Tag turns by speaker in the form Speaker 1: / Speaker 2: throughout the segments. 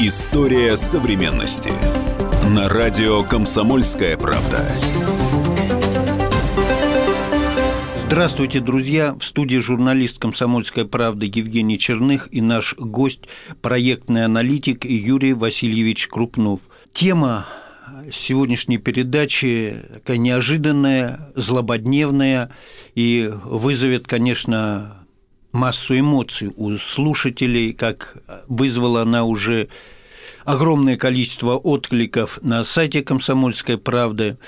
Speaker 1: История современности. На радио «Комсомольская правда».
Speaker 2: Здравствуйте, друзья! В студии журналист «Комсомольской правды» Евгений Черных и наш гость – проектный аналитик Юрий Васильевич Крупнов. Тема сегодняшней передачи такая неожиданная, злободневная и вызовет, конечно, массу эмоций у слушателей, как вызвала она уже огромное количество откликов на сайте «Комсомольской правды».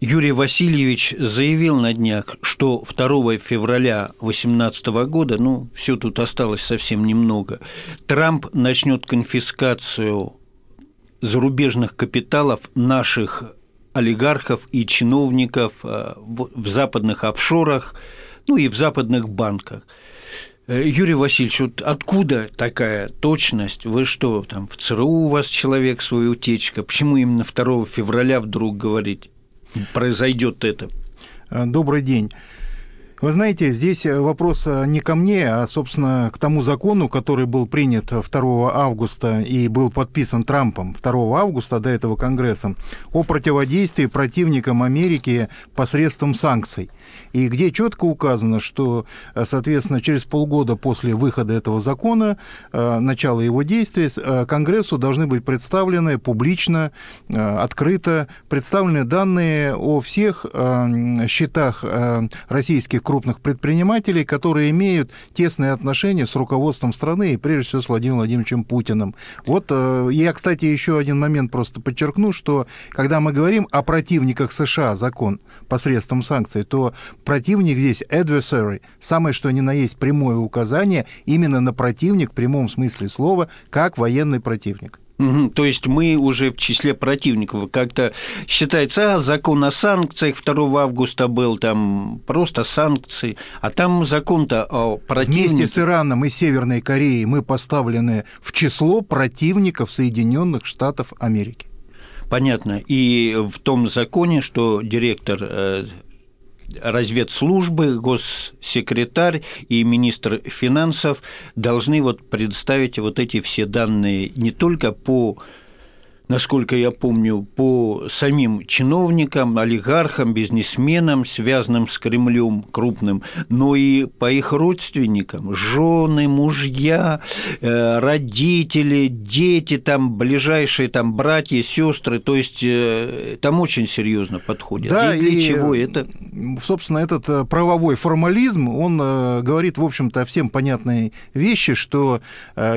Speaker 2: Юрий Васильевич заявил на днях, что 2 февраля 2018 года, ну, все тут осталось совсем немного, Трамп начнет конфискацию зарубежных капиталов наших олигархов и чиновников э, в западных офшорах – ну и в западных банках. Э, Юрий Васильевич, вот откуда такая точность? Вы что, там в ЦРУ у вас человек свой утечка? Почему именно 2 февраля вдруг говорить произойдет это?
Speaker 3: Э, добрый день. Вы знаете, здесь вопрос э, не ко мне, а, собственно, к тому закону, который был принят 2 августа и был подписан Трампом 2 августа до этого Конгрессом о противодействии противникам Америки посредством санкций. И где четко указано, что, э, соответственно, через полгода после выхода этого закона, э, начала его действия, Конгрессу должны быть представлены публично, открыто, представлены данные о всех счетах российских крупных предпринимателей, которые имеют тесные отношения с руководством страны и, прежде всего, с Владимиром Владимировичем Путиным. Вот э, я, кстати, еще один момент просто подчеркну, что когда мы говорим о противниках США, закон посредством санкций, то противник здесь adversary, самое что ни на есть прямое указание именно на противник в прямом смысле слова, как военный противник.
Speaker 2: Угу, то есть мы уже в числе противников. Как-то считается, а, закон о санкциях 2 августа был, там просто санкции, а там закон-то о противниках.
Speaker 3: Вместе с Ираном и Северной Кореей мы поставлены в число противников Соединенных Штатов Америки.
Speaker 2: Понятно. И в том законе, что директор э, разведслужбы, госсекретарь и министр финансов должны вот представить вот эти все данные не только по насколько я помню, по самим чиновникам, олигархам, бизнесменам, связанным с Кремлем крупным, но и по их родственникам, жены, мужья, э, родители, дети, там ближайшие там братья, сестры, то есть э, там очень серьезно подходят.
Speaker 3: Да, и для и, чего это? Собственно, этот э, правовой формализм, он говорит, в общем-то, всем понятные вещи, что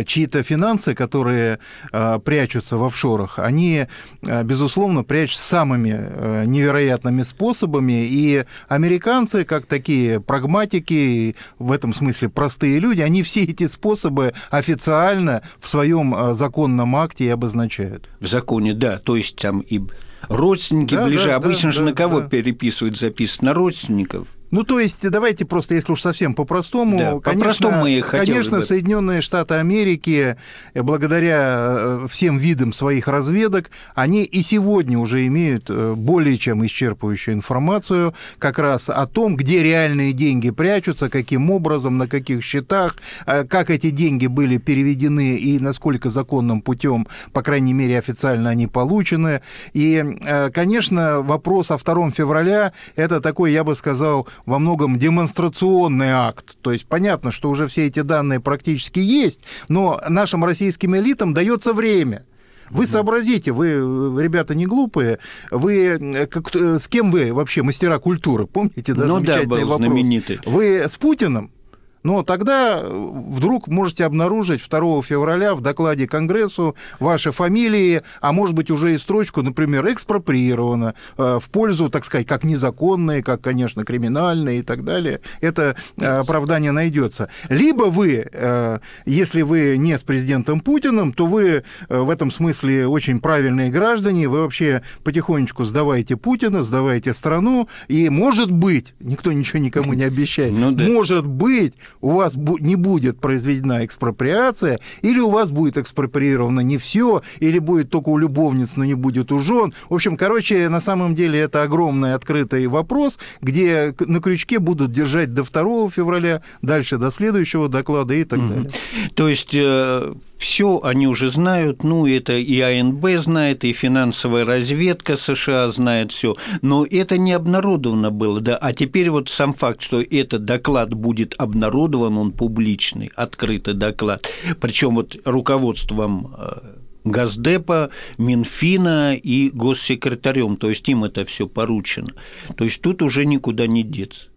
Speaker 3: чьи-то финансы, которые прячутся в офшорах, они, э, безусловно, прячутся самыми э, невероятными способами, и американцы, как такие прагматики, в этом смысле простые люди, они все эти способы официально в своем э, законном акте и обозначают.
Speaker 2: В законе, да, то есть там и родственники да, ближе. Да, Обычно да, же да, на кого да. переписывают записки? На родственников.
Speaker 3: Ну, то есть, давайте просто, если уж совсем по-простому, да, конечно, по мы конечно бы. Соединенные Штаты Америки, э, благодаря э, всем видам своих разведок, они и сегодня уже имеют э, более чем исчерпывающую информацию как раз о том, где реальные деньги прячутся, каким образом, на каких счетах, как эти деньги были переведены и насколько законным путем, по крайней мере, официально они получены. И, конечно, вопрос о 2 февраля – это такой, я бы сказал, во многом демонстрационный акт. То есть понятно, что уже все эти данные практически есть, но нашим российским элитам дается время. Вы сообразите, вы, ребята, не глупые, вы как, с кем вы вообще мастера культуры? Помните, да, ну, замечательный да, был вопрос? Знаменитый. Вы с Путиным? Но тогда э, вдруг можете обнаружить 2 февраля в докладе Конгрессу ваши фамилии, а может быть уже и строчку, например, экспроприировано э, в пользу, так сказать, как незаконные, как, конечно, криминальные и так далее. Это э, оправдание найдется. Либо вы, если вы не с президентом Путиным, то вы в этом смысле очень правильные граждане, вы вообще потихонечку сдаваете Путина, сдаваете страну, и может быть, никто ничего никому не обещает, ну, да. может быть, у вас не будет произведена экспроприация, или у вас будет экспроприировано не все, или будет только у любовниц, но не будет у жен. В общем, короче, на самом деле это огромный открытый вопрос, где на крючке будут держать до 2 февраля, дальше до следующего доклада и так угу. далее.
Speaker 2: То есть э, все они уже знают, ну, это и АНБ знает, и финансовая разведка США знает все, но это не обнародовано было, да, а теперь вот сам факт, что этот доклад будет обнародован, он публичный, открытый доклад, причем вот руководством э, Газдепа, Минфина и госсекретарем, то есть им это все поручено. То есть тут уже никуда не деться.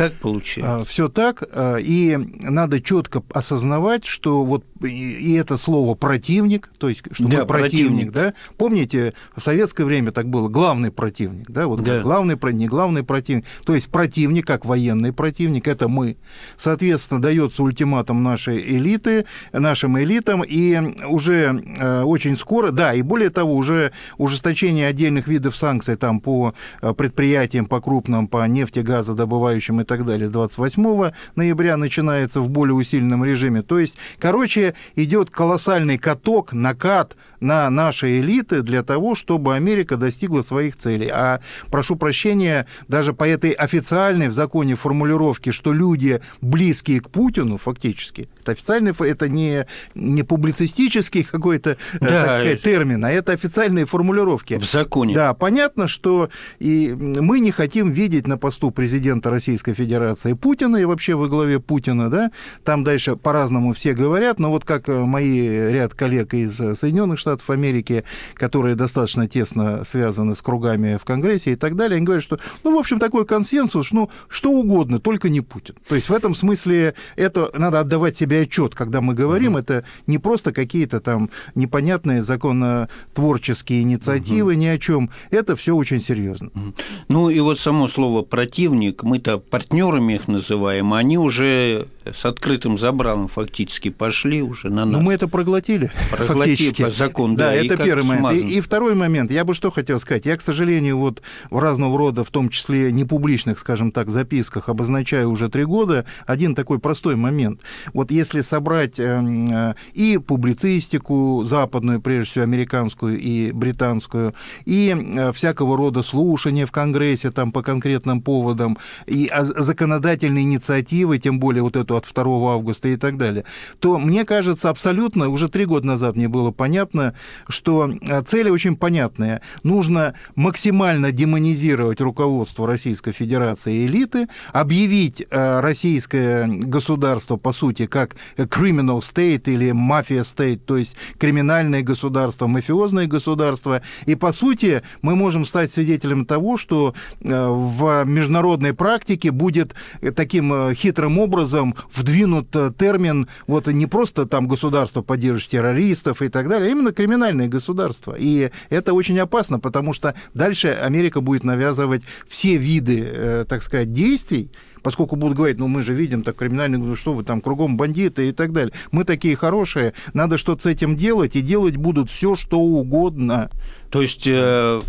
Speaker 2: Так получается.
Speaker 3: А, все так, а, и надо четко осознавать, что вот и это слово противник, то есть что да, мы противник, противник, да. Помните, в советское время так было главный противник, да, вот да. главный не главный противник, то есть противник как военный противник, это мы. Соответственно, дается ультиматум нашей элиты, нашим элитам, и уже э, очень скоро, да, и более того, уже ужесточение отдельных видов санкций там по предприятиям, по крупным, по нефтегазодобывающим и так далее с 28 ноября начинается в более усиленном режиме. То есть, короче, идет колоссальный каток, накат на наши элиты для того, чтобы Америка достигла своих целей. А, прошу прощения, даже по этой официальной в законе формулировке, что люди близкие к Путину, фактически, это официальный, это не, не публицистический какой-то, э, да. так сказать, термин, а это официальные формулировки.
Speaker 2: В законе.
Speaker 3: Да, понятно, что и мы не хотим видеть на посту президента Российской Федерации Путина и вообще во главе Путина, да, там дальше по-разному все говорят, но вот как мои ряд коллег из Соединенных Штатов Штатов Америки, которые достаточно тесно связаны с кругами в Конгрессе и так далее, они говорят, что, ну, в общем, такой консенсус, ну, что угодно, только не Путин. То есть в этом смысле это надо отдавать себе отчет, когда мы говорим, mm-hmm. это не просто какие-то там непонятные законотворческие инициативы, mm-hmm. ни о чем. Это все очень серьезно. Mm-hmm.
Speaker 2: Ну и вот само слово противник, мы-то партнерами их называем, они уже с открытым забралом фактически пошли уже на
Speaker 3: нас. Но мы это проглотили, проглотили фактически. По закон, да. Да, это первый момент. И, и второй момент, я бы что хотел сказать. Я, к сожалению, вот в разного рода, в том числе непубличных, скажем так, записках обозначаю уже три года один такой простой момент. Вот если собрать эм, э, и публицистику западную, прежде всего американскую и британскую, и э, всякого рода слушания в Конгрессе там по конкретным поводам, и законодательные инициативы, тем более вот эту от 2 августа и так далее, то мне кажется абсолютно, уже три года назад мне было понятно, что э, цели очень понятные. Нужно максимально демонизировать руководство Российской Федерации и элиты, объявить э, российское государство, по сути, как criminal state или mafia state, то есть криминальное государство, мафиозное государство. И, по сути, мы можем стать свидетелем того, что э, в международной практике будет таким хитрым образом вдвинут термин вот не просто там государство поддерживающее террористов и так далее, а именно криминальное государство. И это очень опасно, потому что дальше Америка будет навязывать все виды, э, так сказать, действий, поскольку будут говорить, ну мы же видим, так криминальный, что вы там кругом бандиты и так далее. Мы такие хорошие, надо что-то с этим делать, и делать будут все, что угодно.
Speaker 2: То есть э,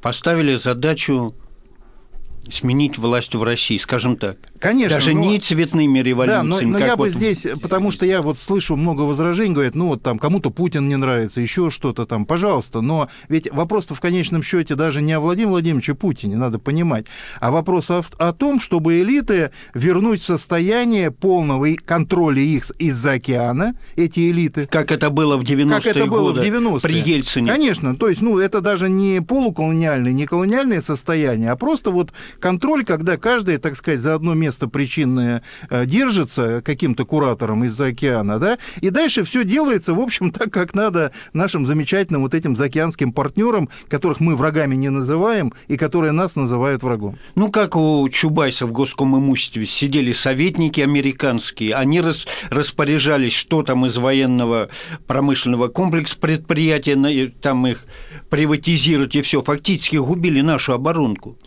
Speaker 2: поставили задачу сменить власть в России, скажем так.
Speaker 3: Конечно.
Speaker 2: Даже но... не цветными революциями.
Speaker 3: Да, но, но я вот... бы здесь, потому что я вот слышу много возражений, говорят, ну вот там кому-то Путин не нравится, еще что-то там, пожалуйста, но ведь вопрос-то в конечном счете даже не о Владимире Владимировиче Путине, надо понимать, а вопрос о, о том, чтобы элиты вернуть в состояние полного контроля их из-за океана, эти элиты.
Speaker 2: Как это было в 90-е
Speaker 3: Как это было
Speaker 2: годы
Speaker 3: в 90-е.
Speaker 2: при Ельцине.
Speaker 3: Конечно, то есть, ну, это даже не полуколониальное, не колониальное состояние, а просто вот контроль, когда каждый, так сказать, за одно место причинное э, держится каким-то куратором из-за океана, да, и дальше все делается, в общем, так, как надо нашим замечательным вот этим заокеанским партнерам, которых мы врагами не называем, и которые нас называют врагом.
Speaker 2: Ну, как у Чубайса в госком имуществе сидели советники американские, они рас, распоряжались, что там из военного промышленного комплекса предприятия, там их приватизировать и все, фактически губили нашу оборонку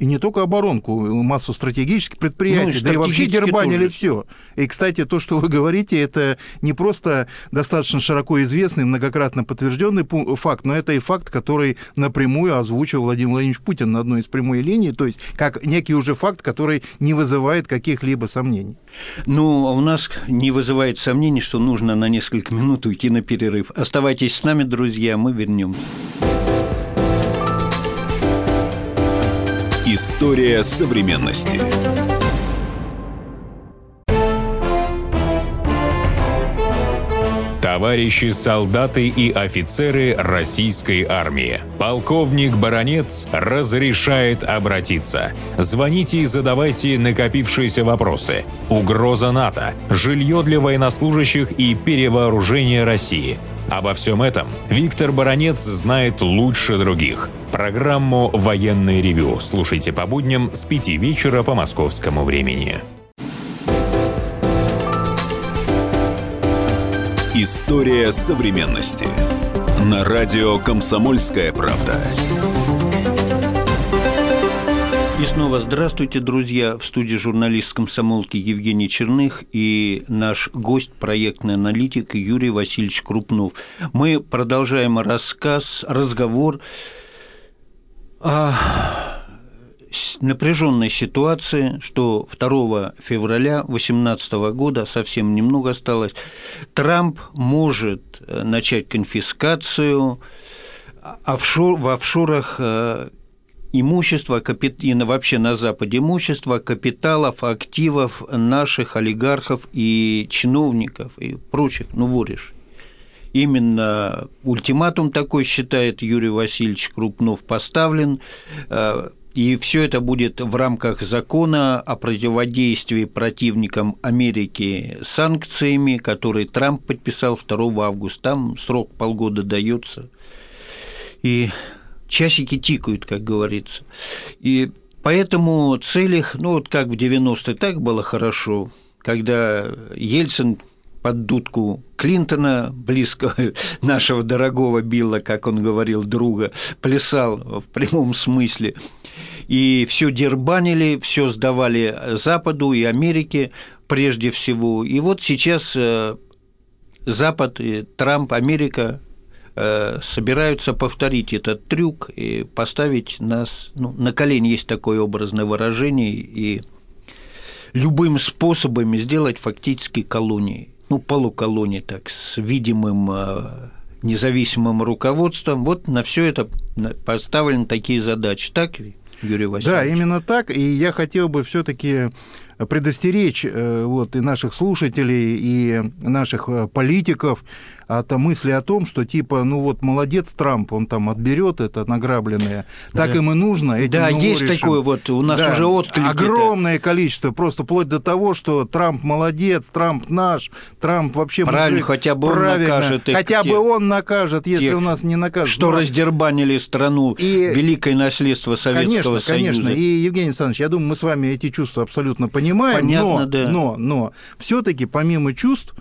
Speaker 3: и не только оборонку, массу стратегических предприятий, ну, да и вообще дербанили все. И, кстати, то, что вы говорите, это не просто достаточно широко известный, многократно подтвержденный факт, но это и факт, который напрямую озвучил Владимир Владимирович Путин на одной из прямой линий, то есть как некий уже факт, который не вызывает каких-либо сомнений.
Speaker 2: Ну, а у нас не вызывает сомнений, что нужно на несколько минут уйти на перерыв. Оставайтесь с нами, друзья, мы вернемся.
Speaker 1: История современности.
Speaker 4: товарищи солдаты и офицеры российской армии. Полковник Баронец разрешает обратиться. Звоните и задавайте накопившиеся вопросы. Угроза НАТО, жилье для военнослужащих и перевооружение России. Обо всем этом Виктор Баранец знает лучше других. Программу «Военный ревю» слушайте по будням с 5 вечера по московскому времени.
Speaker 1: История современности. На радио «Комсомольская правда».
Speaker 2: Снова здравствуйте, друзья. В студии журналист комсомолки Евгений Черных и наш гость, проектный аналитик Юрий Васильевич Крупнов. Мы продолжаем рассказ, разговор о напряженной ситуации, что 2 февраля 2018 года, совсем немного осталось, Трамп может э, начать конфискацию офшор, в офшорах э, имущество, и вообще на Западе имущество, капиталов, активов наших олигархов и чиновников и прочих, ну, воришь. Именно ультиматум такой, считает Юрий Васильевич Крупнов, поставлен. Э, и все это будет в рамках закона о противодействии противникам Америки санкциями, который Трамп подписал 2 августа. Там срок полгода дается. И часики тикают, как говорится. И поэтому целях, ну вот как в 90-е так было хорошо, когда Ельцин под дудку Клинтона, близкого нашего дорогого Билла, как он говорил, друга, плясал в прямом смысле. И все дербанили, все сдавали Западу и Америке прежде всего. И вот сейчас э, Запад, Трамп, Америка собираются повторить этот трюк и поставить нас ну, на колени, есть такое образное выражение, и любым способами сделать фактически колонии, ну, полуколонии, так, с видимым э, независимым руководством. Вот на все это поставлены такие задачи. Так, Юрий Васильевич?
Speaker 3: Да, именно так. И я хотел бы все-таки предостеречь э, вот, и наших слушателей, и наших политиков от мысли о том, что типа, ну вот молодец Трамп, он там отберет это награбленное, так да. им и нужно. Этим
Speaker 2: да, есть такое вот, у нас да, уже отклики.
Speaker 3: Огромное количество, просто вплоть до того, что Трамп молодец, Трамп наш, Трамп вообще
Speaker 2: Правильно, мужик, хотя бы он накажет.
Speaker 3: Хотя бы он накажет, если тех, у нас не накажет.
Speaker 2: Что раздербанили страну, и... великое наследство Советского
Speaker 3: конечно,
Speaker 2: Союза.
Speaker 3: Конечно, и, Евгений Александрович, я думаю, мы с вами эти чувства абсолютно понимаем, Понятно, но, да. но, но все-таки помимо чувств,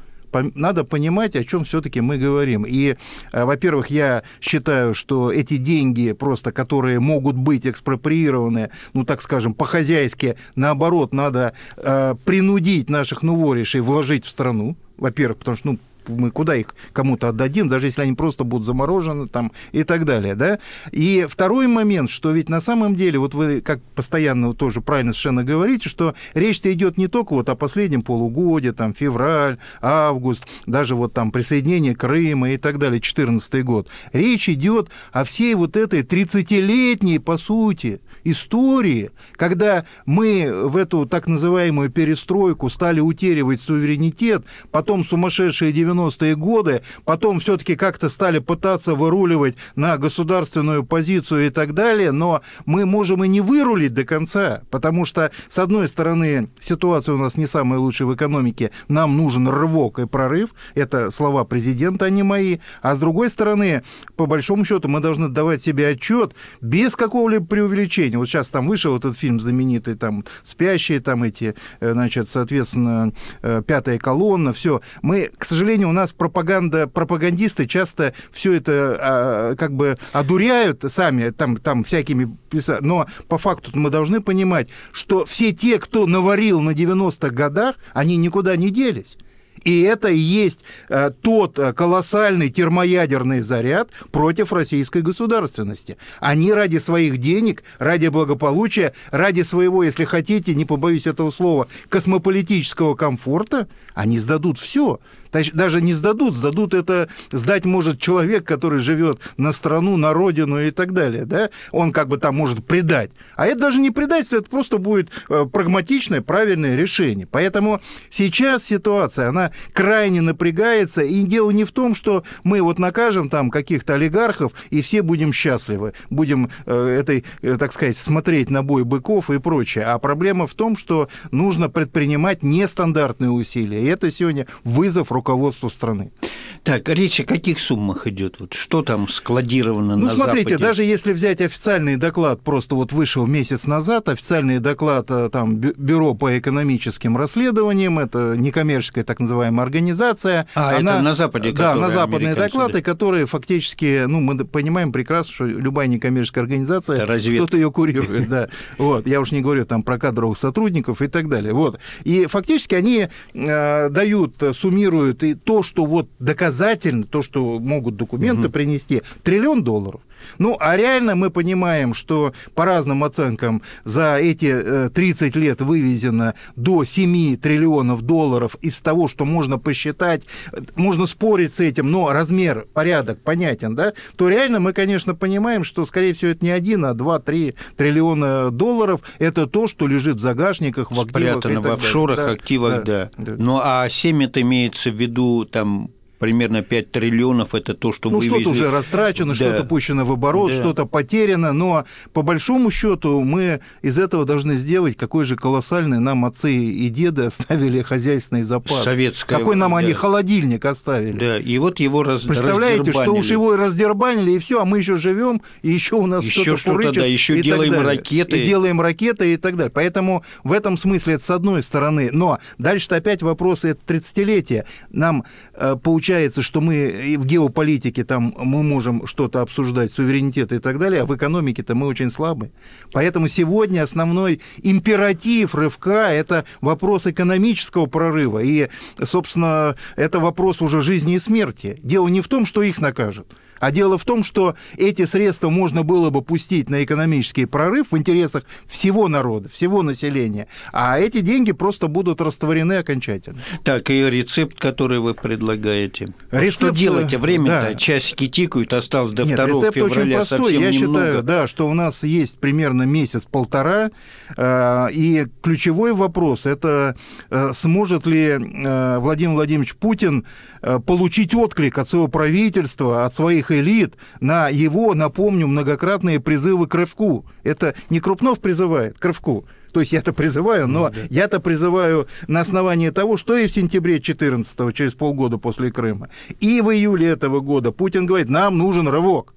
Speaker 3: надо понимать, о чем все-таки мы говорим. И, э, во-первых, я считаю, что эти деньги, просто которые могут быть экспроприированы, ну, так скажем, по-хозяйски, наоборот, надо э, принудить наших новоришей вложить в страну. Во-первых, потому что, ну, мы куда их кому-то отдадим, даже если они просто будут заморожены там и так далее, да. И второй момент, что ведь на самом деле, вот вы как постоянно тоже правильно совершенно говорите, что речь-то идет не только вот о последнем полугодии, там, февраль, август, даже вот там присоединение Крыма и так далее, 14 год. Речь идет о всей вот этой 30-летней, по сути, истории, когда мы в эту так называемую перестройку стали утеривать суверенитет, потом сумасшедшие 90-е годы, потом все-таки как-то стали пытаться выруливать на государственную позицию и так далее, но мы можем и не вырулить до конца, потому что, с одной стороны, ситуация у нас не самая лучшая в экономике, нам нужен рывок и прорыв, это слова президента, а не мои, а с другой стороны, по большому счету, мы должны давать себе отчет без какого-либо преувеличения, вот сейчас там вышел этот фильм знаменитый, там, «Спящие», там эти, э, значит, соответственно, э, «Пятая колонна», все. Мы, к сожалению, у нас пропаганда, пропагандисты часто все это а, как бы одуряют сами, там, там всякими... Но по факту мы должны понимать, что все те, кто наварил на 90-х годах, они никуда не делись. И это и есть э, тот э, колоссальный термоядерный заряд против российской государственности. Они ради своих денег, ради благополучия, ради своего, если хотите, не побоюсь этого слова, космополитического комфорта, они сдадут все даже не сдадут, сдадут это, сдать может человек, который живет на страну, на родину и так далее, да, он как бы там может предать. А это даже не предательство, это просто будет э, прагматичное, правильное решение. Поэтому сейчас ситуация, она крайне напрягается. И дело не в том, что мы вот накажем там каких-то олигархов, и все будем счастливы, будем э, этой, э, так сказать, смотреть на бой быков и прочее. А проблема в том, что нужно предпринимать нестандартные усилия. И это сегодня вызов руководству страны.
Speaker 2: Так, речь о каких суммах идет? Вот что там складировано
Speaker 3: ну,
Speaker 2: на
Speaker 3: смотрите,
Speaker 2: Западе?
Speaker 3: даже если взять официальный доклад, просто вот вышел месяц назад, официальный доклад э, там Бюро по экономическим расследованиям, это некоммерческая так называемая организация.
Speaker 2: А, она, это на Западе,
Speaker 3: Да, на западные доклады, которые фактически, ну, мы понимаем прекрасно, что любая некоммерческая организация, кто-то ее курирует, да. Вот, я уж не говорю там про кадровых сотрудников и так далее. Вот. И фактически они э, дают, суммируют и то, что вот доказательно, то, что могут документы угу. принести, триллион долларов. Ну, а реально мы понимаем, что по разным оценкам за эти 30 э, лет вывезено до 7 триллионов долларов из того, что можно посчитать, можно спорить с этим, но размер, порядок понятен, да, то реально мы, конечно, понимаем, что, скорее всего, это не один, а 2-3 триллиона долларов. Это то, что лежит в загашниках, в активах.
Speaker 2: Спрятано в офшорах, да, активах, да. да. да. Ну, а 7 это имеется в виду там примерно 5 триллионов это то, что
Speaker 3: ну, что-то уже растрачено, да. что-то пущено в оборот, да. что-то потеряно, но по большому счету мы из этого должны сделать, какой же колоссальный нам отцы и деды оставили хозяйственный запас.
Speaker 2: Советское.
Speaker 3: Какой нам да. они холодильник оставили.
Speaker 2: Да, и вот его раз,
Speaker 3: Представляете, что уж его раздербанили, и все, а мы еще живем, и еще у нас
Speaker 2: еще
Speaker 3: что-то
Speaker 2: курычит, да, еще делаем ракеты.
Speaker 3: И делаем ракеты и так далее. Поэтому в этом смысле это с одной стороны. Но дальше опять вопросы это 30-летия. Нам э, получается получается, что мы в геополитике там мы можем что-то обсуждать, суверенитет и так далее, а в экономике-то мы очень слабы. Поэтому сегодня основной императив рывка – это вопрос экономического прорыва. И, собственно, это вопрос уже жизни и смерти. Дело не в том, что их накажут – а дело в том, что эти средства можно было бы пустить на экономический прорыв в интересах всего народа, всего населения, а эти деньги просто будут растворены окончательно.
Speaker 2: Так, и рецепт, который вы предлагаете. Рецепт, что делать? Время-то, да. часики тикают, осталось до Нет, 2
Speaker 3: рецепт
Speaker 2: февраля
Speaker 3: очень простой.
Speaker 2: совсем
Speaker 3: Я
Speaker 2: немного.
Speaker 3: считаю, да, что у нас есть примерно месяц-полтора, э, и ключевой вопрос – это э, сможет ли э, Владимир Владимирович Путин получить отклик от своего правительства, от своих высших элит на его, напомню, многократные призывы к рывку. Это не Крупнов призывает к рывку. То есть я-то призываю, но ну, да. я-то призываю на основании того, что и в сентябре 14 через полгода после Крыма, и в июле этого года Путин говорит, нам нужен рывок.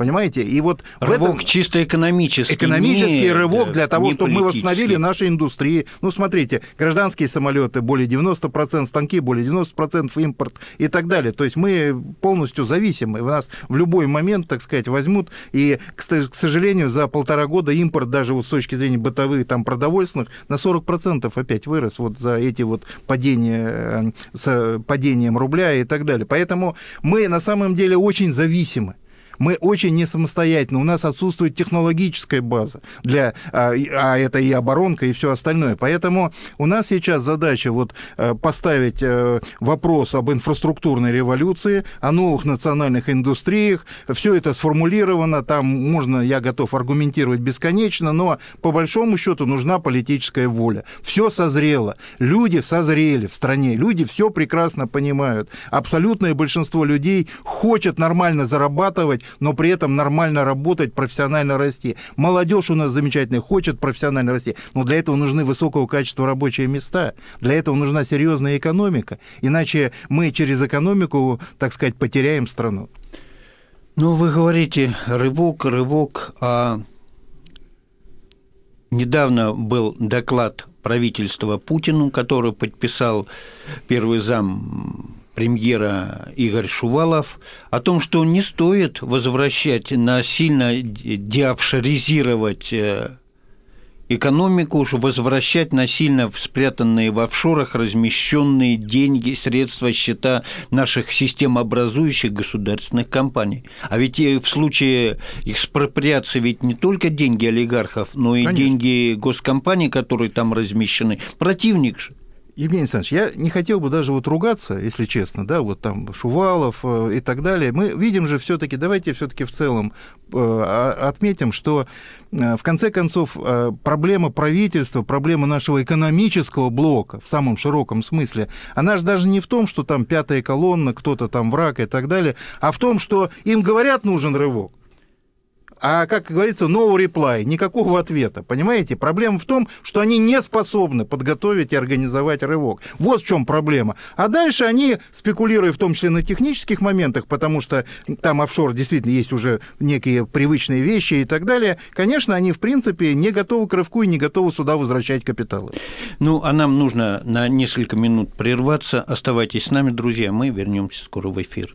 Speaker 3: Понимаете? И вот
Speaker 2: рывок в этом... чисто экономический.
Speaker 3: Экономический не, рывок да, для того, чтобы мы восстановили наши индустрии. Ну, смотрите, гражданские самолеты более 90%, станки более 90% импорт и так далее. То есть мы полностью зависимы. У нас в любой момент, так сказать, возьмут. И, к сожалению, за полтора года импорт даже вот с точки зрения бытовых, там, продовольственных, на 40% опять вырос вот за эти вот падения, э, с падением рубля и так далее. Поэтому мы на самом деле очень зависимы мы очень не самостоятельны, у нас отсутствует технологическая база для, а, а это и оборонка, и все остальное. Поэтому у нас сейчас задача вот э, поставить э, вопрос об инфраструктурной революции, о новых национальных индустриях. Все это сформулировано, там можно, я готов аргументировать бесконечно, но по большому счету нужна политическая воля. Все созрело, люди созрели в стране, люди все прекрасно понимают. Абсолютное большинство людей хочет нормально зарабатывать, но при этом нормально работать, профессионально расти. Молодежь у нас замечательная, хочет профессионально расти, но для этого нужны высокого качества рабочие места, для этого нужна серьезная экономика, иначе мы через экономику, так сказать, потеряем страну.
Speaker 2: Ну, вы говорите рывок, рывок, а недавно был доклад правительства Путину, который подписал первый зам премьера Игорь Шувалов о том, что не стоит возвращать насильно деофшоризировать э, экономику, возвращать насильно в спрятанные в офшорах размещенные деньги, средства, счета наших системообразующих государственных компаний. А ведь в случае экспроприации ведь не только деньги олигархов, но и Конечно. деньги госкомпаний, которые там размещены. Противник же.
Speaker 3: Евгений Александрович, я не хотел бы даже вот ругаться, если честно, да, вот там Шувалов э, и так далее. Мы видим же все-таки, давайте все-таки в целом э, отметим, что э, в конце концов проблема правительства, проблема нашего экономического блока в самом широком смысле, она же даже не в том, что там пятая колонна, кто-то там враг и так далее, а в том, что им говорят нужен рывок а, как говорится, no reply, никакого ответа. Понимаете? Проблема в том, что они не способны подготовить и организовать рывок. Вот в чем проблема. А дальше они, спекулируя в том числе на технических моментах, потому что там офшор действительно есть уже некие привычные вещи и так далее, конечно, они, в принципе, не готовы к рывку и не готовы сюда возвращать капиталы.
Speaker 2: Ну, а нам нужно на несколько минут прерваться. Оставайтесь с нами, друзья, мы вернемся скоро в эфир.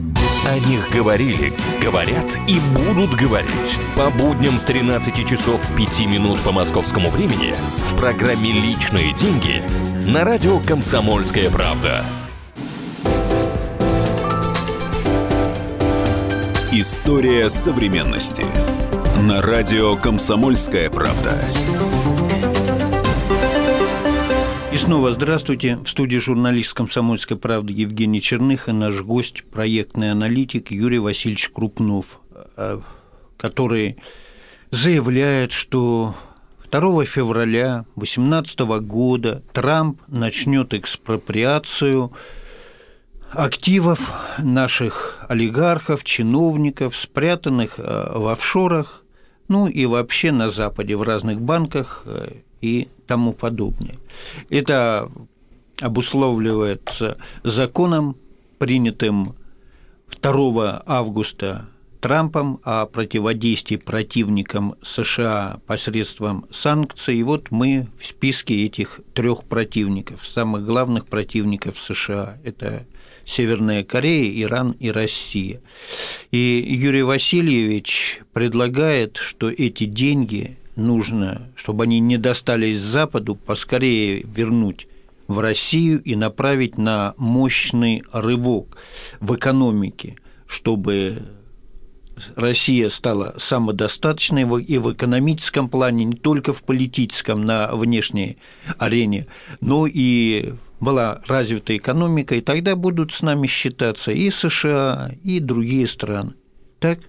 Speaker 1: О них говорили, говорят и будут говорить. По будням с 13 часов 5 минут по московскому времени в программе «Личные деньги» на радио «Комсомольская правда». История современности. На радио «Комсомольская правда».
Speaker 2: Снова здравствуйте. В студии журналист «Комсомольской правды» Евгений Черных и наш гость, проектный аналитик Юрий Васильевич Крупнов, э, который заявляет, что 2 февраля 2018 года Трамп начнет экспроприацию активов наших олигархов, чиновников, спрятанных э, в офшорах, ну и вообще на Западе в разных банках э, и тому подобное. Это обусловливается законом, принятым 2 августа Трампом о противодействии противникам США посредством санкций. И вот мы в списке этих трех противников, самых главных противников США. Это Северная Корея, Иран и Россия. И Юрий Васильевич предлагает, что эти деньги нужно, чтобы они не достались Западу, поскорее вернуть в Россию и направить на мощный рывок в экономике, чтобы Россия стала самодостаточной и в экономическом плане, не только в политическом на внешней арене, но и была развита экономика, и тогда будут с нами считаться и США, и другие страны. Так?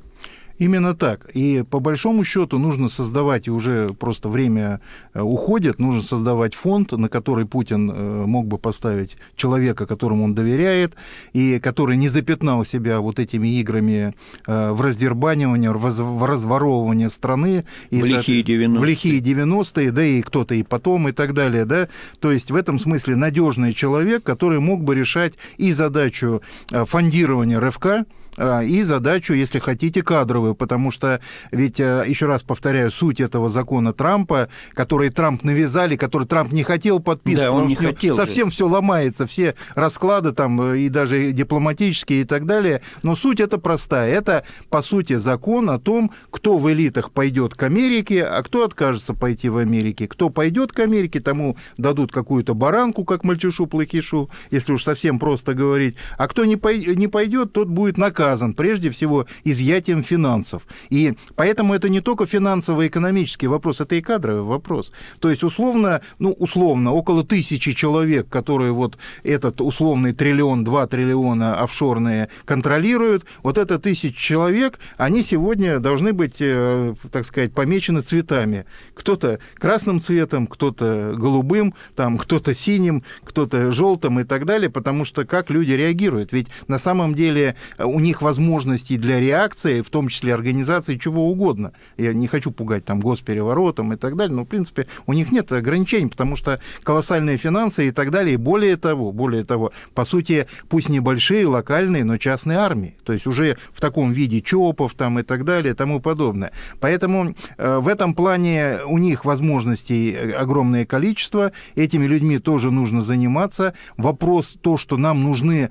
Speaker 3: Именно так. И по большому счету нужно создавать, и уже просто время э, уходит, нужно создавать фонд, на который Путин э, мог бы поставить человека, которому он доверяет, и который не запятнал себя вот этими играми э, в раздербанивание, в разворовывание страны.
Speaker 2: И в лихие 90-е.
Speaker 3: В лихие 90-е, да, и кто-то и потом, и так далее, да. То есть в этом смысле надежный человек, который мог бы решать и задачу фондирования РФК, и задачу, если хотите, кадровую, потому что ведь, э, еще раз повторяю, суть этого закона Трампа, который Трамп навязали, который Трамп не хотел подписывать, да,
Speaker 2: он не хотел
Speaker 3: совсем все ломается, все расклады там э, и даже дипломатические и так далее, но суть это простая, это по сути закон о том, кто в элитах пойдет к Америке, а кто откажется пойти в Америке, кто пойдет к Америке, тому дадут какую-то баранку, как мальчушу плохишу, если уж совсем просто говорить, а кто не пойдет, тот будет наказан наказан прежде всего изъятием финансов. И поэтому это не только финансово-экономический вопрос, это и кадровый вопрос. То есть условно, ну условно, около тысячи человек, которые вот этот условный триллион, два триллиона офшорные контролируют, вот это тысяч человек, они сегодня должны быть, э, так сказать, помечены цветами. Кто-то красным цветом, кто-то голубым, там, кто-то синим, кто-то желтым и так далее, потому что как люди реагируют. Ведь на самом деле у них них возможностей для реакции, в том числе организаций, чего угодно. Я не хочу пугать там госпереворотом и так далее, но, в принципе, у них нет ограничений, потому что колоссальные финансы и так далее. И более того, более того, по сути, пусть небольшие, локальные, но частные армии. То есть уже в таком виде ЧОПов там и так далее и тому подобное. Поэтому э, в этом плане у них возможностей огромное количество. Этими людьми тоже нужно заниматься. Вопрос то, что нам нужны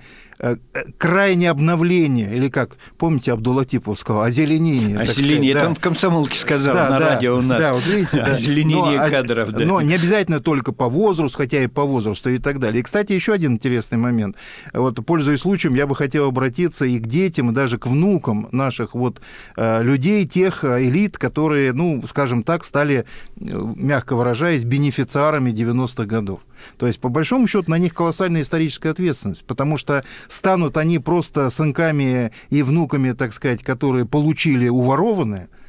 Speaker 3: крайнее обновление, или как, помните Абдулатиповского, озеленение.
Speaker 2: Озеленение, сказать, там да. в комсомолке сказал да, на да, радио у нас.
Speaker 3: Да, вот видите, да.
Speaker 2: Озеленение но, кадров, да.
Speaker 3: Но не обязательно только по возрасту, хотя и по возрасту и так далее. И, кстати, еще один интересный момент. Вот, пользуясь случаем, я бы хотел обратиться и к детям, и даже к внукам наших вот э, людей, тех э, элит, которые, ну, скажем так, стали, мягко выражаясь, бенефициарами 90-х годов. То есть, по большому счету, на них колоссальная историческая ответственность, потому что станут они просто сынками и внуками, так сказать, которые получили уворованное –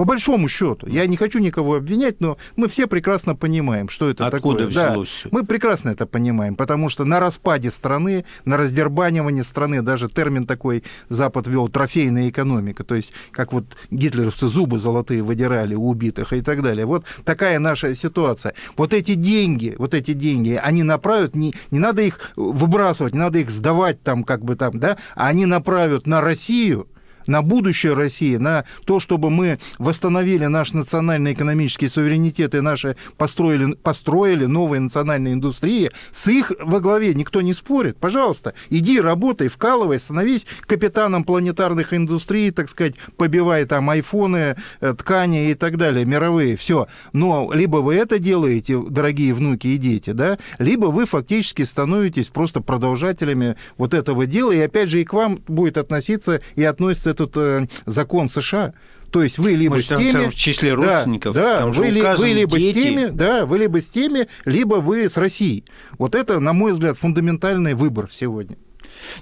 Speaker 3: по большому счету, я не хочу никого обвинять, но мы все прекрасно понимаем, что это
Speaker 2: Откуда
Speaker 3: такое. Да, мы прекрасно это понимаем, потому что на распаде страны, на раздербанивании страны, даже термин такой Запад вел трофейная экономика, то есть как вот гитлеровцы зубы золотые выдирали у убитых и так далее. Вот такая наша ситуация. Вот эти деньги, вот эти деньги, они направят, не, не надо их выбрасывать, не надо их сдавать там как бы там, да, а они направят на Россию, на будущее России, на то, чтобы мы восстановили наш национальный экономический суверенитет и наши построили, построили новые национальные индустрии, с их во главе никто не спорит. Пожалуйста, иди, работай, вкалывай, становись капитаном планетарных индустрий, так сказать, побивай там айфоны, э, ткани и так далее, мировые, все. Но либо вы это делаете, дорогие внуки и дети, да, либо вы фактически становитесь просто продолжателями вот этого дела, и опять же и к вам будет относиться и относится этот э, закон США. То есть вы либо Может, с теми...
Speaker 2: В числе родственников.
Speaker 3: Да, да вы, ли, вы либо дети. с теми, да, вы либо с теми, либо вы с Россией. Вот это, на мой взгляд, фундаментальный выбор сегодня.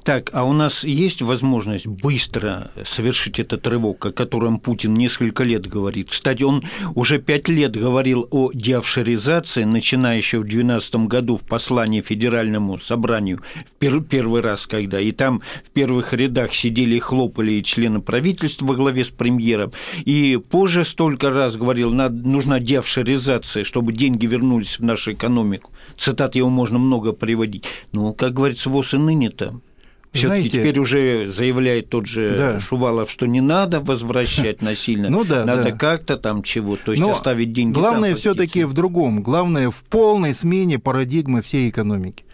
Speaker 2: Так, а у нас есть возможность быстро совершить этот рывок, о котором Путин несколько лет говорит? Кстати, он уже пять лет говорил о деофшеризации, начиная еще в 2012 году в послании Федеральному собранию, в первый раз, когда, и там в первых рядах сидели и хлопали члены правительства во главе с премьером, и позже столько раз говорил, нужна деофшеризация, чтобы деньги вернулись в нашу экономику. Цитат его можно много приводить. Ну, как говорится, ВОЗ и ныне-то все-таки теперь уже заявляет тот же да. Шувалов, что не надо возвращать насильно, ну, да, надо да. как-то там чего, то есть Но оставить деньги.
Speaker 3: Главное все-таки в другом, главное в полной смене парадигмы всей экономики.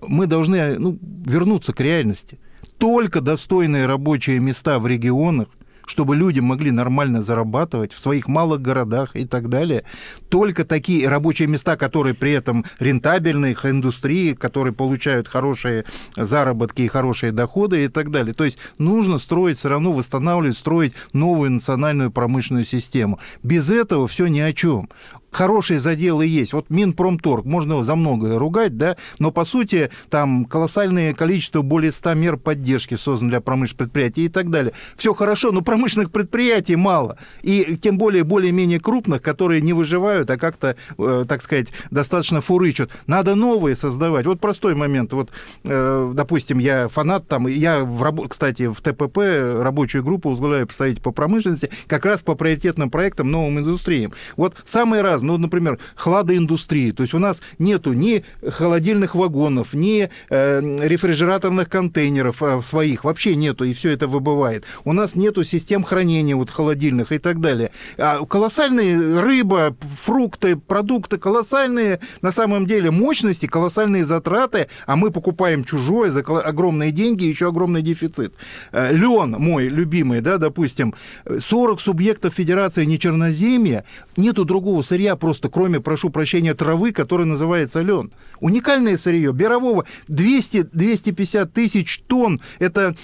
Speaker 3: Мы должны ну, вернуться к реальности. Только достойные рабочие места в регионах чтобы люди могли нормально зарабатывать в своих малых городах и так далее. Только такие рабочие места, которые при этом рентабельные, их индустрии, которые получают хорошие заработки и хорошие доходы и так далее. То есть нужно строить все равно, восстанавливать, строить новую национальную промышленную систему. Без этого все ни о чем хорошие заделы есть. Вот Минпромторг, можно за многое ругать, да, но по сути там колоссальное количество, более 100 мер поддержки создано для промышленных предприятий и так далее. Все хорошо, но промышленных предприятий мало. И тем более более-менее крупных, которые не выживают, а как-то, э, так сказать, достаточно фурычат. Надо новые создавать. Вот простой момент. Вот, э, допустим, я фанат там, я, в, кстати, в ТПП рабочую группу возглавляю представитель по промышленности, как раз по приоритетным проектам, новым индустриям. Вот самые разные ну, например, хладоиндустрии. То есть у нас нету ни холодильных вагонов, ни э, рефрижераторных контейнеров э, своих, вообще нету, и все это выбывает. У нас нету систем хранения вот холодильных и так далее. А колоссальные рыба, фрукты, продукты, колоссальные на самом деле мощности, колоссальные затраты, а мы покупаем чужое за огромные деньги, еще огромный дефицит. Э, Лен мой любимый, да, допустим, 40 субъектов Федерации нечерноземья, нету другого сырья просто, кроме, прошу прощения, травы, которая называется лен. Уникальное сырье, Берового 200-250 тысяч тонн, это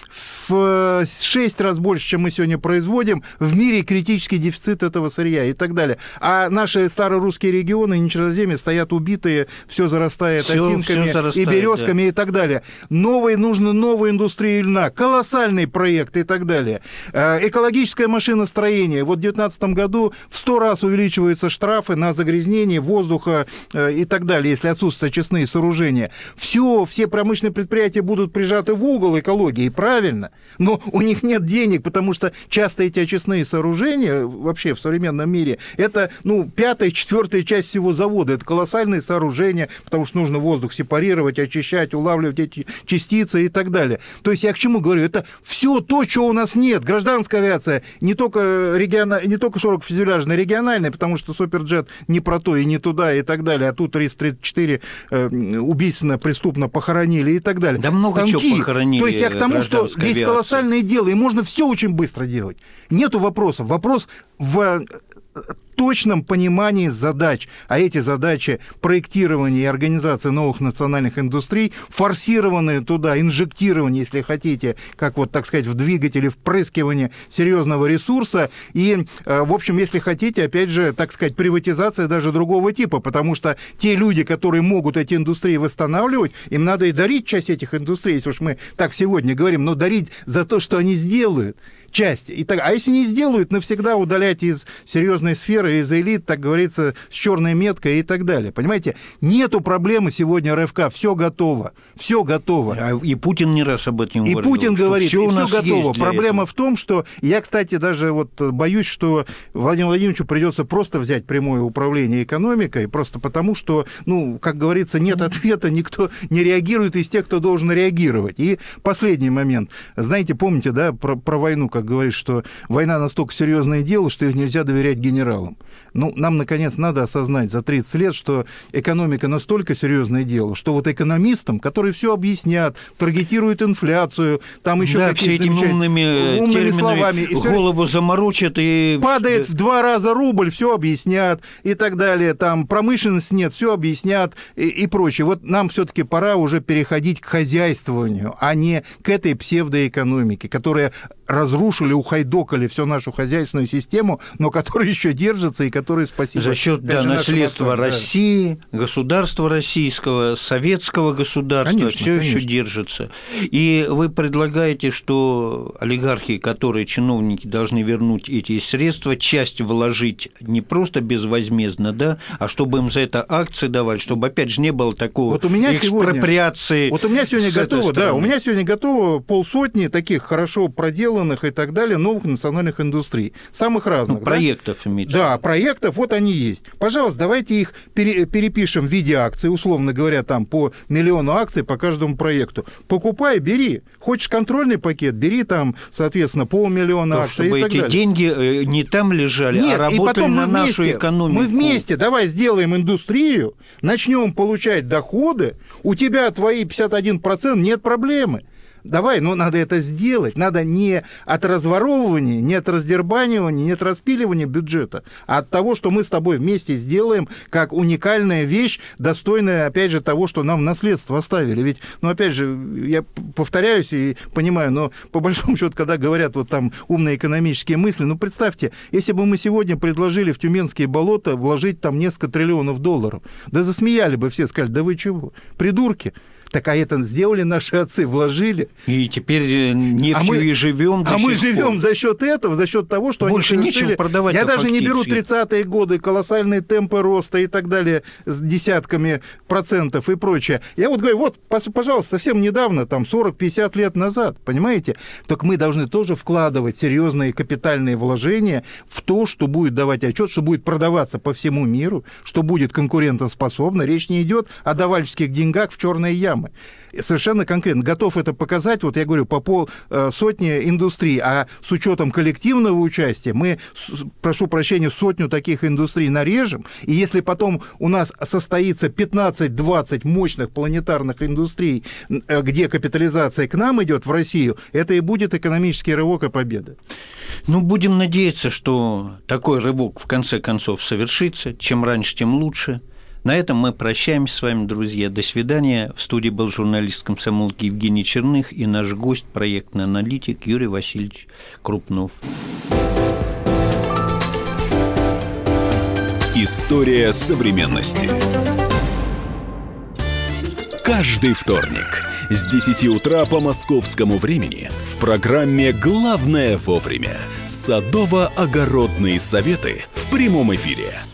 Speaker 3: в 6 раз больше, чем мы сегодня производим. В мире критический дефицит этого сырья и так далее. А наши старорусские регионы, Нечерноземье, стоят убитые, все зарастает все, осинками все зарастает, и березками да. и так далее. Новые, нужны новые индустрии льна, колоссальный проект и так далее. Э, экологическое машиностроение. Вот в 2019 году в 100 раз увеличиваются штрафы на загрязнение воздуха э, и так далее, если отсутствуют очистные сооружения. Все, все промышленные предприятия будут прижаты в угол экологии, правильно. Но у них нет денег, потому что часто эти очистные сооружения вообще в современном мире, это, ну, пятая, четвертая часть всего завода. Это колоссальные сооружения, потому что нужно воздух сепарировать, очищать, улавливать эти частицы и так далее. То есть я к чему говорю? Это все то, чего у нас нет. Гражданская авиация не только, региона... не только широкофюзеляжная, региональная, потому что Суперджет не про то и не туда и так далее, а тут РИС-34 э, убийственно, преступно похоронили и так далее.
Speaker 2: Да много Станки. чего похоронили.
Speaker 3: То есть я к тому, что здесь авиации. колоссальное дело, и можно все очень быстро делать. Нету вопросов. Вопрос в точном понимании задач, а эти задачи проектирования и организации новых национальных индустрий, форсированные туда, инжектирование, если хотите, как вот, так сказать, в двигателе, впрыскивание серьезного ресурса, и, э, в общем, если хотите, опять же, так сказать, приватизация даже другого типа, потому что те люди, которые могут эти индустрии восстанавливать, им надо и дарить часть этих индустрий, если уж мы так сегодня говорим, но дарить за то, что они сделают часть. И так, а если не сделают, навсегда удалять из серьезной сферы, из элит, так говорится, с черной меткой и так далее. Понимаете, нету проблемы сегодня РФК, все готово, все готово.
Speaker 2: А и Путин не раз об этом
Speaker 3: и
Speaker 2: говорил.
Speaker 3: И Путин говорит, все, и все готово. Проблема этого. в том, что я, кстати, даже вот боюсь, что Владимиру Владимировичу придется просто взять прямое управление экономикой, просто потому что, ну, как говорится, нет ответа, никто не реагирует из тех, кто должен реагировать. И последний момент. Знаете, помните, да, про, про войну, как говорит, что война настолько серьезное дело, что их нельзя доверять генералам. Ну, нам, наконец, надо осознать за 30 лет, что экономика настолько серьезное дело, что вот экономистам, которые все объяснят, таргетируют инфляцию, там еще
Speaker 2: да, все этими умными, умными словами. И голову заморочат и...
Speaker 3: Падает в два раза рубль, все объяснят и так далее. Там промышленность нет, все объяснят и, и прочее. Вот нам все-таки пора уже переходить к хозяйствованию, а не к этой псевдоэкономике, которая разрушили, ухайдокали всю нашу хозяйственную систему, но которая еще держится и которая спасибо.
Speaker 2: За счет да, наследства отцам, России, да. государства российского, советского государства конечно, все конечно. еще держится. И вы предлагаете, что олигархи, которые чиновники должны вернуть эти средства, часть вложить не просто безвозмездно, да, а чтобы им за это акции давать, чтобы опять же не было такого
Speaker 3: вот у меня
Speaker 2: экспроприации.
Speaker 3: Сегодня, вот у меня сегодня готово, да, у меня сегодня готово полсотни таких хорошо проделанных и так далее новых национальных индустрий, самых разных. Ну,
Speaker 2: проектов да? имеется.
Speaker 3: Да, проектов, вот они есть. Пожалуйста, давайте их пере, перепишем в виде акций, условно говоря, там по миллиону акций по каждому проекту. Покупай, бери. Хочешь контрольный пакет, бери там, соответственно, полмиллиона То, акций
Speaker 2: чтобы
Speaker 3: и так
Speaker 2: эти
Speaker 3: далее.
Speaker 2: деньги э, не там лежали, а
Speaker 3: Нет,
Speaker 2: а работали
Speaker 3: и потом
Speaker 2: на
Speaker 3: вместе,
Speaker 2: нашу экономику.
Speaker 3: Мы вместе давай сделаем индустрию, начнем получать доходы, у тебя твои 51% нет проблемы. Давай, ну надо это сделать. Надо не от разворовывания, не от раздербанивания, не от распиливания бюджета, а от того, что мы с тобой вместе сделаем как уникальная вещь, достойная, опять же, того, что нам в наследство оставили. Ведь, ну, опять же, я повторяюсь и понимаю, но по большому счету, когда говорят вот там умные экономические мысли, ну, представьте, если бы мы сегодня предложили в Тюменские болота вложить там несколько триллионов долларов, да засмеяли бы все, сказали, да вы чего, придурки. Так а это сделали наши отцы, вложили.
Speaker 2: И теперь э, нефтью а мы, и живем.
Speaker 3: А мы живем за счет этого, за счет того, что
Speaker 2: Больше они совершили... продавать.
Speaker 3: Я даже не беру 30-е годы, колоссальные темпы роста и так далее с десятками процентов и прочее. Я вот говорю, вот, пожалуйста, совсем недавно, там 40-50 лет назад, понимаете? Только мы должны тоже вкладывать серьезные капитальные вложения в то, что будет давать отчет, что будет продаваться по всему миру, что будет конкурентоспособно. Речь не идет о давальческих деньгах в черные ямы программы. Совершенно конкретно. Готов это показать, вот я говорю, по пол э, сотни индустрий, а с учетом коллективного участия мы, прошу прощения, сотню таких индустрий нарежем, и если потом у нас состоится 15-20 мощных планетарных индустрий, э, где капитализация к нам идет, в Россию, это и будет экономический рывок и победа.
Speaker 2: Ну, будем надеяться, что такой рывок в конце концов совершится. Чем раньше, тем лучше. На этом мы прощаемся с вами, друзья. До свидания. В студии был журналист комсомолки Евгений Черных и наш гость, проектный аналитик Юрий Васильевич Крупнов.
Speaker 1: История современности. Каждый вторник с 10 утра по московскому времени в программе «Главное вовремя» садово-огородные советы в прямом эфире –